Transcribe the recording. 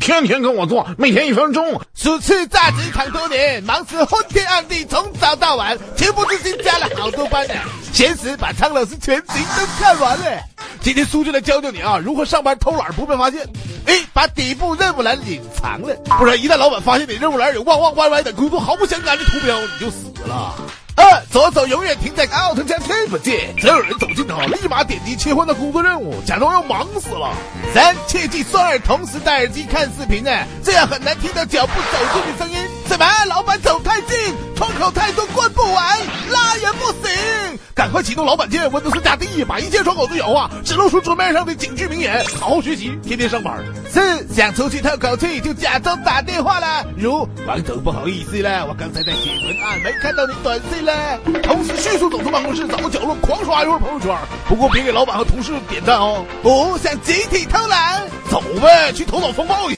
天天跟我做，每天一分钟。主持炸职场多年，忙死昏天暗地，从早到晚，情不自禁加了好多班呢。闲时把苍老师全集都看完了。今天苏就来教教你啊，如何上班偷懒不被发现。哎把底部任务栏隐藏了，不然一旦老板发现你任务栏有汪汪歪歪的工作毫不相干的图标，你就死了。左手永远停在 Alt 加 Tab 键，所有人走近的话，立马点击切换到工作任务，假装要忙死了。三切记双耳同时戴耳机看视频呢，这样很难听到脚步走近的声音。什么？老板走太近，窗口太多关不完，拉也不行。快启动老板键，Windows 加 D，把一切窗口都摇啊，只露出桌面上的警句名言，好好学习，天天上班。四想出去透口气，就假装打电话了，如王总不好意思了，我刚才在写文案，没看到你短信了。同时迅速走出办公室，找个角落狂刷一会儿朋友圈，不过别给老板和同事点赞哦。五想集体偷懒，走呗，去头脑风暴一。